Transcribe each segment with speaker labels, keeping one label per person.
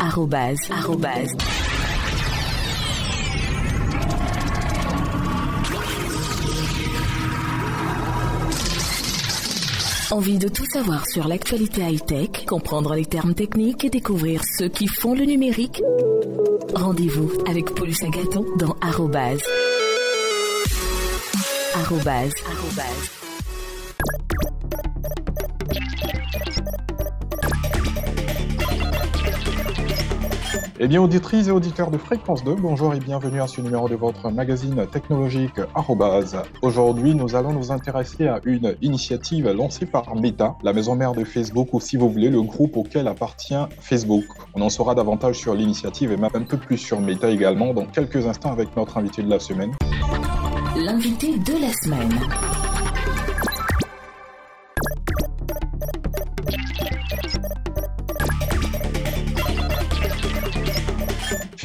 Speaker 1: Arrobase, arrobase. Envie de tout savoir sur l'actualité high-tech, comprendre les termes techniques et découvrir ceux qui font le numérique? Rendez-vous avec Paulus Agaton dans Arrobase. Arrobase, arrobase.
Speaker 2: Eh bien, auditrices et auditeurs de Fréquence 2, bonjour et bienvenue à ce numéro de votre magazine technologique Arrobase. Aujourd'hui, nous allons nous intéresser à une initiative lancée par Meta, la maison mère de Facebook, ou si vous voulez, le groupe auquel appartient Facebook. On en saura davantage sur l'initiative et même un peu plus sur Meta également dans quelques instants avec notre invité de la semaine.
Speaker 1: L'invité de la semaine.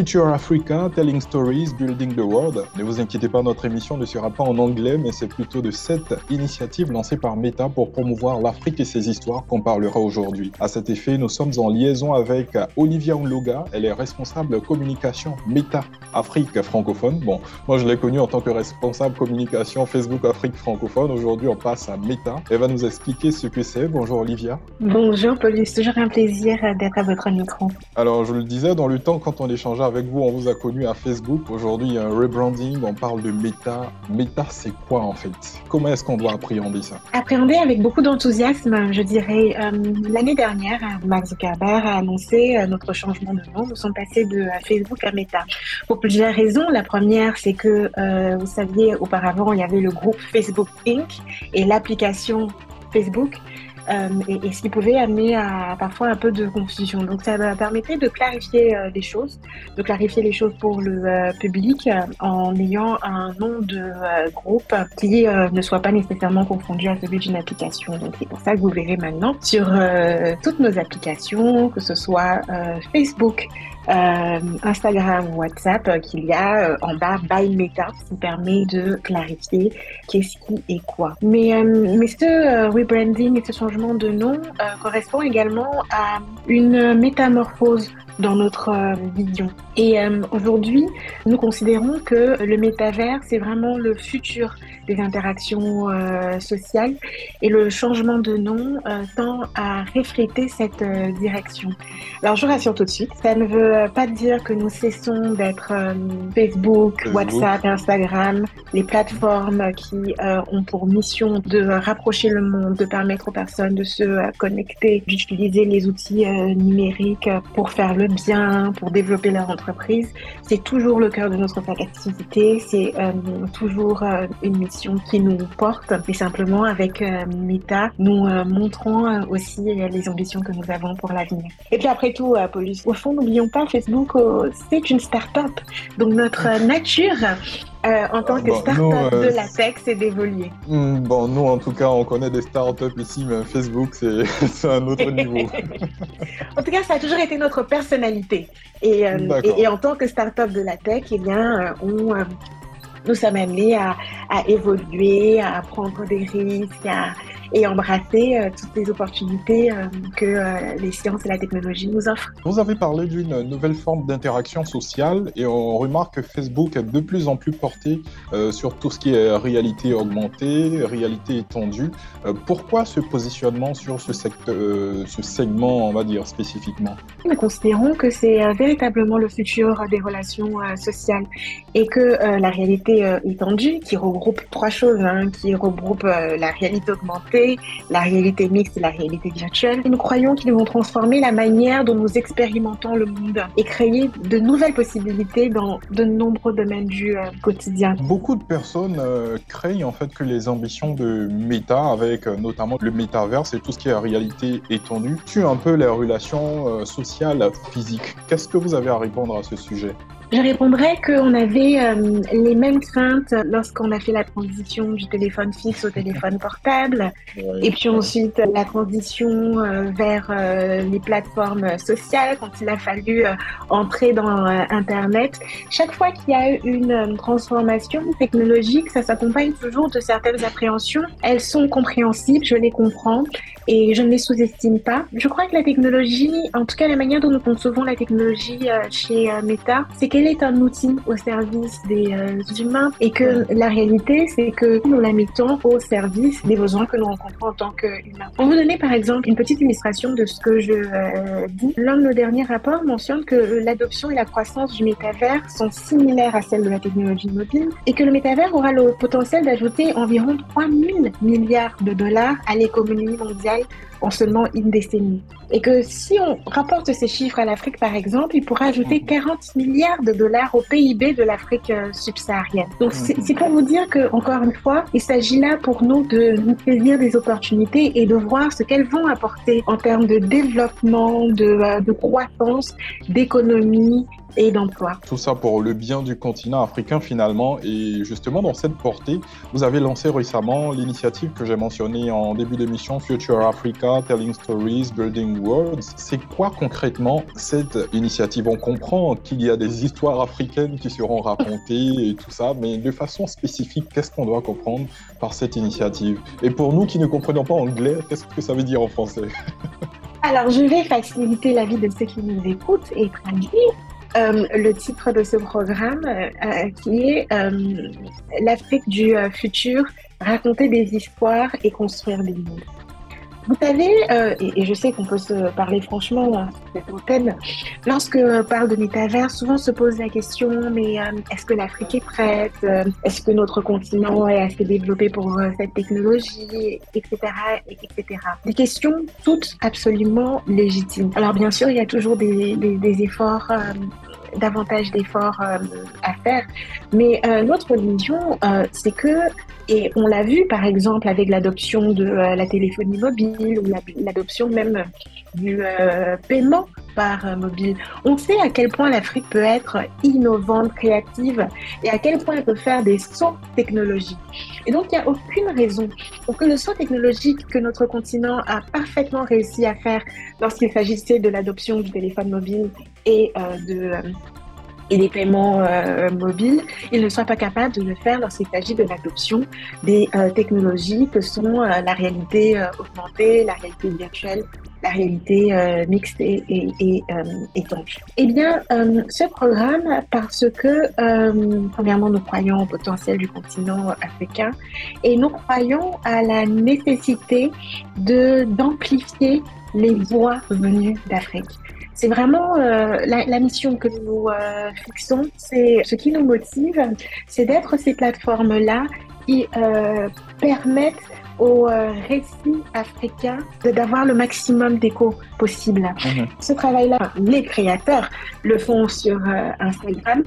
Speaker 2: Future Africa, Telling Stories, Building the World. Ne vous inquiétez pas, notre émission ne sera pas en anglais, mais c'est plutôt de cette initiative lancée par Meta pour promouvoir l'Afrique et ses histoires qu'on parlera aujourd'hui. À cet effet, nous sommes en liaison avec Olivia Onloga. Elle est responsable communication Meta Afrique francophone. Bon, moi je l'ai connue en tant que responsable communication Facebook Afrique francophone. Aujourd'hui, on passe à Meta. Elle va nous expliquer ce que c'est. Bonjour Olivia.
Speaker 3: Bonjour Paulus, toujours un plaisir d'être à votre micro.
Speaker 2: Alors, je le disais, dans le temps, quand on échangeait avec vous, on vous a connu à Facebook. Aujourd'hui, un rebranding, on parle de Meta. Meta, c'est quoi en fait? Comment est-ce qu'on doit appréhender ça?
Speaker 3: Appréhender avec beaucoup d'enthousiasme, je dirais. Euh, l'année dernière, Mark Zuckerberg a annoncé euh, notre changement de nom. Nous sommes passés de Facebook à Meta. Pour plusieurs raisons. La première, c'est que, euh, vous saviez, auparavant, il y avait le groupe Facebook Inc. et l'application Facebook euh, et, ce qui pouvait amener à parfois un peu de confusion. Donc ça permettait de clarifier euh, les choses, de clarifier les choses pour le euh, public en ayant un nom de groupe qui ne soit pas nécessairement confondu à celui d'une application. Donc c'est pour ça que vous verrez maintenant sur toutes nos applications, que ce soit Facebook, euh, Instagram, WhatsApp, euh, qu'il y a euh, en bas by Meta, qui permet de clarifier qu'est-ce qui est quoi. Mais, mais ce rebranding et ce changement de nom correspond également à une métamorphose dans notre vision. Et aujourd'hui, nous considérons que le métavers, c'est vraiment le futur des interactions sociales et le changement de nom tend à refléter cette direction. Alors, je rassure tout de suite, ça ne veut pas dire que nous cessons d'être euh, Facebook, WhatsApp, Instagram, les plateformes qui euh, ont pour mission de rapprocher le monde, de permettre aux personnes de se euh, connecter, d'utiliser les outils numériques pour faire le bien, pour développer leur entreprise. C'est toujours le cœur de notre activité, c'est toujours une mission qui nous porte. Et simplement avec Meta, nous montrons aussi les ambitions que nous avons pour l'avenir. Et puis après tout, Paulus, au fond, n'oublions pas Facebook, euh, c'est une start-up. Donc notre nature euh, en tant que start-up de euh, la tech, c'est d'évoluer.
Speaker 2: Hmm, bon, nous, en tout cas, on connaît des start-up ici, mais Facebook, c'est un autre niveau.
Speaker 3: en tout cas, ça a toujours été notre personnalité. Et, et, en tant que start-up de la tech, eh bien, on, nous sommes amenés à, à, évoluer, à prendre des risques, à, et embrasser euh, toutes les opportunités euh, que euh, les sciences et la technologie nous offrent.
Speaker 2: Vous avez parlé d'une nouvelle forme d'interaction sociale et on remarque que Facebook est de plus en plus porté sur tout ce qui est réalité augmentée, réalité étendue. pourquoi ce positionnement sur ce, secteur, ce segment, on va dire spécifiquement?
Speaker 3: Nous considérons que c'est véritablement le futur des relations sociales et que la réalité étendue, qui regroupe trois choses, hein, qui regroupe la réalité augmentée, la réalité mixte et la réalité virtuelle. nous croyons qu'ils vont transformer la manière dont nous expérimentons le monde et créer de nouvelles possibilités dans de nombreux domaines du euh, quotidien.
Speaker 2: Beaucoup de personnes euh, craignent en fait que les ambitions de Meta, avec euh, notamment le métaverse et tout ce qui est réalité étendue, tuent un peu les relations sociales physiques. Qu'est-ce que vous avez à répondre à ce sujet?
Speaker 3: Je répondrais qu'on avait euh, les mêmes craintes lorsqu'on a fait la transition du téléphone fixe au téléphone portable, et puis ensuite la transition euh, vers euh, les plateformes sociales quand il a fallu entrer dans Internet. Chaque fois qu'il y a eu une transformation technologique, ça s'accompagne toujours de certaines appréhensions. Elles sont compréhensibles, je les comprends, et je ne les sous-estime pas. Je crois que la technologie, en tout cas la manière dont nous concevons la technologie chez Meta, c'est qu'elle est un outil au service des euh, humains? Et que la réalité, c'est que nous la mettons au service des besoins que nous rencontrons en tant qu'humains. Pour vous donner par exemple une petite illustration de ce que je euh, dis, l'un de nos derniers rapports mentionne que l'adoption et la croissance du métavers sont similaires à celles de la technologie mobile et que le métavers aura le potentiel d'ajouter environ 3 000 milliards de dollars à l'économie mondiale en seulement une décennie. Et que si on rapporte ces chiffres à l'Afrique, par exemple, il pourra ajouter 40 mhm. milliards de dollars au PIB de l'Afrique euh, subsaharienne. Donc, mhm. c'est pour vous dire que, encore une fois, il s'agit là pour nous de nous saisir des opportunités et de voir ce qu'elles vont apporter en termes de développement, de, euh, de croissance, d'économie et d'emploi.
Speaker 2: Tout ça pour le bien du continent africain finalement. Et justement, dans cette portée, vous avez lancé récemment l'initiative que j'ai mentionnée en début d'émission, Future Africa, Telling Stories, Building Worlds. C'est quoi concrètement cette initiative? On comprend qu'il y a des histoires africaines qui seront racontées et tout ça, mais de façon spécifique, qu'est-ce qu'on doit comprendre par cette initiative? Et pour nous qui ne comprenons pas anglais, qu'est-ce que ça veut dire en français?
Speaker 3: Alors, je vais faciliter la vie de ceux qui nous écoutent et traduire. Euh, le titre de ce programme euh, euh, qui est L'Afrique du futur, raconter des histoires et construire des mondes. Vous savez, et, je sais qu'on peut se parler franchement à cette antenne, lorsque on parle de métavers, souvent se pose la question, mais est-ce que l'Afrique est prête Est-ce que notre continent est assez développé pour cette technologie Etc. etc. Des questions toutes absolument légitimes. Alors bien sûr, il y a toujours des, des efforts davantage d'efforts euh, à faire. Mais euh, notre vision, euh, c'est que, et on l'a vu par exemple avec l'adoption de la téléphonie mobile ou l'adoption même du paiement par mobile, on sait à quel point l'Afrique peut être innovante, créative et à quel point elle peut faire des sauts technologiques. Et donc, il n'y a aucune raison pour que le saut technologique que notre continent a parfaitement réussi à faire lorsqu'il s'agissait de l'adoption du téléphone mobile et de et des paiements euh, mobiles, ils ne soient pas capables de le faire lorsqu'il s'agit de l'adoption des euh, technologies que sont euh, la réalité augmentée, la réalité virtuelle, la réalité mixte et, et, étanche. Eh bien, ce programme, parce que, premièrement, nous croyons au potentiel du continent africain et nous croyons à la nécessité d'amplifier les voix venues d'Afrique. C'est vraiment euh, la, mission que nous euh, fixons, c'est ce qui nous motive, c'est d'être ces plateformes-là qui euh, permettent aux récits africains d'avoir le maximum d'écho possible. Mhm. Ce travail-là, les créateurs le font sur euh, Instagram,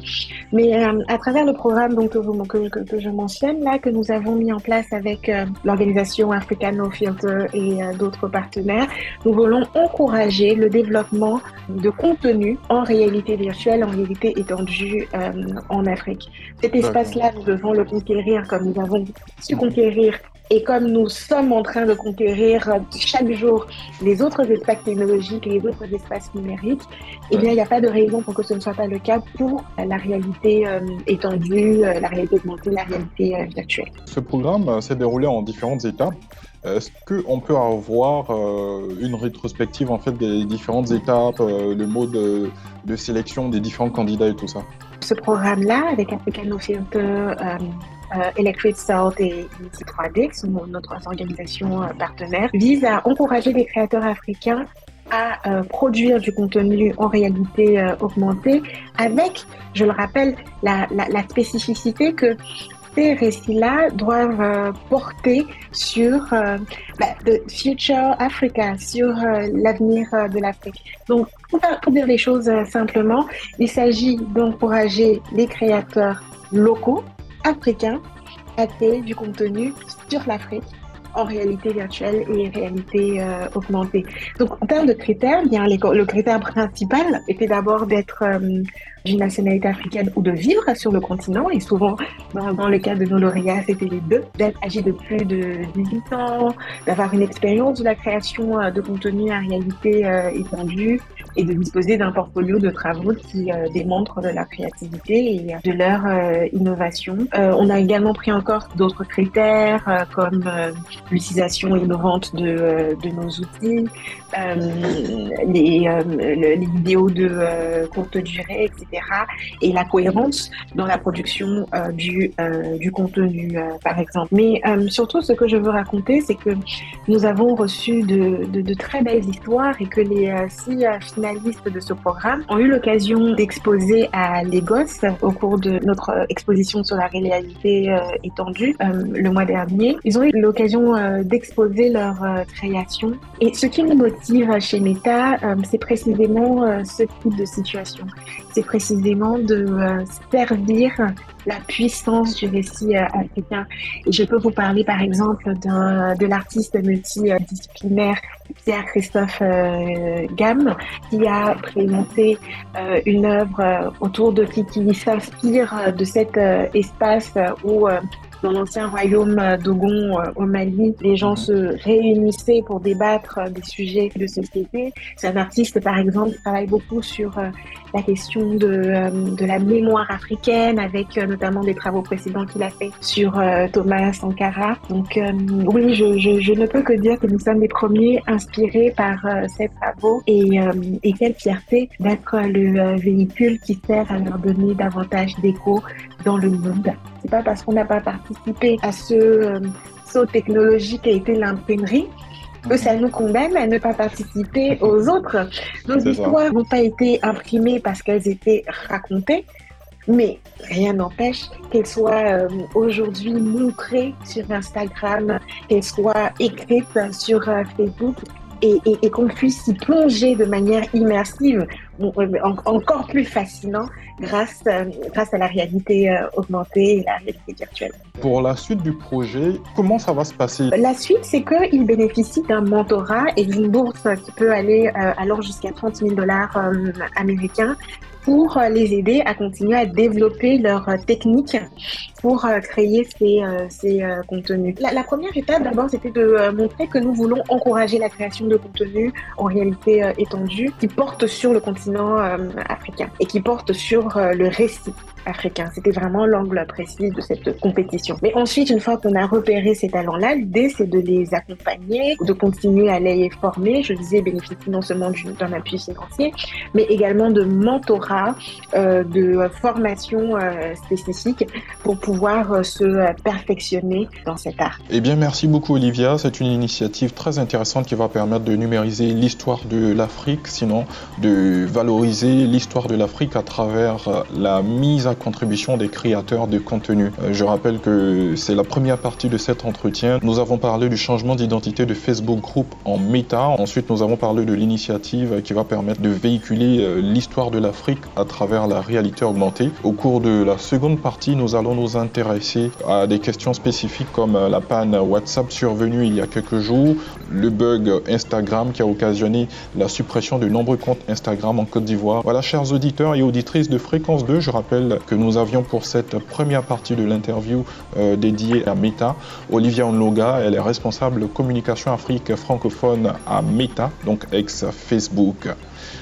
Speaker 3: mais euh, à travers le programme donc, que, que, je mentionne, là, que nous avons mis en place avec euh, l'organisation Africano Filter et d'autres partenaires, nous voulons encourager le développement de contenu en réalité virtuelle, en réalité étendue en Afrique. Cet espace-là, nous devons le conquérir comme nous avons su conquérir et comme nous sommes en train de conquérir chaque jour les autres espaces technologiques et les autres espaces numériques, eh bien, il n'y a pas de raison pour que ce ne soit pas le cas pour la réalité euh, étendue, euh, la réalité augmentée, la réalité euh, virtuelle.
Speaker 2: Ce programme s'est déroulé en différentes étapes. Est-ce qu'on peut avoir une rétrospective en fait des différentes étapes, le mode de, sélection des différents candidats et tout ça?
Speaker 3: Ce programme-là, avec African Filter, Electric Salt et Unity 3D, qui sont notre organisation partenaire, vise à encourager les créateurs africains à euh, produire du contenu en réalité euh, augmentée avec, je le rappelle, la, spécificité que ces récits-là doivent euh, porter sur bah, the future Africa, sur l'avenir de l'Afrique. Donc, pour, dire les choses simplement, il s'agit d'encourager les créateurs locaux, africains, à créer du contenu sur l'Afrique en réalité virtuelle et réalité euh, augmentée. Donc, en termes de critères, bien, le critère principal était d'abord d'être euh, d'une nationalité africaine ou de vivre sur le continent. Et souvent, dans, le cas de nos lauréats, c'était les deux, d'être âgé de plus de 18 ans, d'avoir une expérience de la création euh, de contenu à réalité euh, étendue et de disposer d'un portfolio de travaux qui démontrent de leur créativité et de leur innovation. on a également pris encore d'autres critères comme l'utilisation innovante de, de nos outils, les, les, vidéos de courte durée, etc et la cohérence dans la production euh, du, euh, du contenu, euh, par exemple. Mais surtout, ce que je veux raconter, c'est que nous avons reçu de, de, de, très belles histoires et que les six finalistes de ce programme ont eu l'occasion d'exposer à Lagos au cours de notre exposition sur la réalité étendue le mois dernier. Ils ont eu l'occasion d'exposer leur création. Et ce qui nous motive chez Meta, c'est précisément ce type de situation. C'est précisément de euh, servir la puissance du récit euh, africain. Et je peux vous parler par exemple de l'artiste multidisciplinaire Pierre-Christophe euh, Gamme qui a présenté une œuvre autour de qui, qui s'inspire de cet espace où dans l'ancien royaume d'Ogon euh, au Mali, les gens se réunissaient pour débattre des sujets de société. C'est un artiste, par exemple, qui travaille beaucoup sur euh, la question de, euh, de la mémoire africaine, avec notamment des travaux précédents qu'il a fait sur Thomas Sankara. Donc oui, je, ne peux que dire que nous sommes les premiers inspirés par ces travaux et quelle fierté d'être le véhicule qui sert à leur donner davantage d'écho dans le monde. C'est pas parce qu'on n'a pas participé à ce euh, saut technologique qui a été l'imprimerie que ça nous condamne à ne pas participer aux autres. Nos histoires n'ont pas été imprimées parce qu'elles étaient racontées, mais rien n'empêche qu'elles soient euh, aujourd'hui montrées sur Instagram, qu'elles soient écrites sur euh, Facebook et, qu'on puisse s'y plonger de manière immersive, encore plus fascinant grâce, euh, grâce à la réalité euh, augmentée et la réalité virtuelle.
Speaker 2: Pour la suite du projet, comment ça va se passer?
Speaker 3: La suite, c'est qu'il bénéficie d'un mentorat et d'une bourse qui peut aller euh, alors jusqu'à 30 000 dollars américains pour les aider à continuer à développer leurs euh, techniques pour euh, créer ces, ces contenus. La, première étape, d'abord, c'était de montrer que nous voulons encourager la création de contenus en réalité étendue qui portent sur le continent africain et qui portent sur le récit africain. C'était vraiment l'angle précis de cette compétition. Mais ensuite, une fois qu'on a repéré ces talents-là, l'idée c'est de les accompagner, de continuer à les former. Je disais bénéficier non seulement d'un appui financier, mais également de mentorat, euh, de formation euh, spécifique pour pouvoir euh, se perfectionner dans cet art.
Speaker 2: Eh bien, merci beaucoup Olivia. C'est une initiative très intéressante qui va permettre de numériser l'histoire de l'Afrique, sinon de valoriser l'histoire de l'Afrique à travers la mise à contribution des créateurs de contenu. Euh, je rappelle que c'est la première partie de cet entretien. Nous avons parlé du changement d'identité de Facebook Group en Meta. Ensuite, nous avons parlé de l'initiative qui va permettre de véhiculer euh, l'histoire de l'Afrique à travers la réalité augmentée. Au cours de la seconde partie, nous allons nous intéresser à des questions spécifiques comme euh, la panne WhatsApp survenue il y a quelques jours, le bug Instagram qui a occasionné la suppression de nombreux comptes Instagram en Côte d'Ivoire. Voilà, chers auditeurs et auditrices de Fréquence 2, je rappelle que nous avions pour cette première partie de l'interview euh, dédiée à Meta. Olivia Onloga, elle est responsable communication Afrique francophone à Meta, donc ex-Facebook.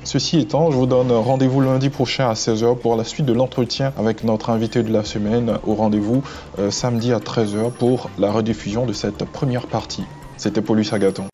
Speaker 2: Ceci étant, je vous donne rendez-vous lundi prochain à 16h pour la suite de l'entretien avec notre invité de la semaine au rendez-vous euh, samedi à 13h pour la rediffusion de cette première partie. C'était Paulus Agaton.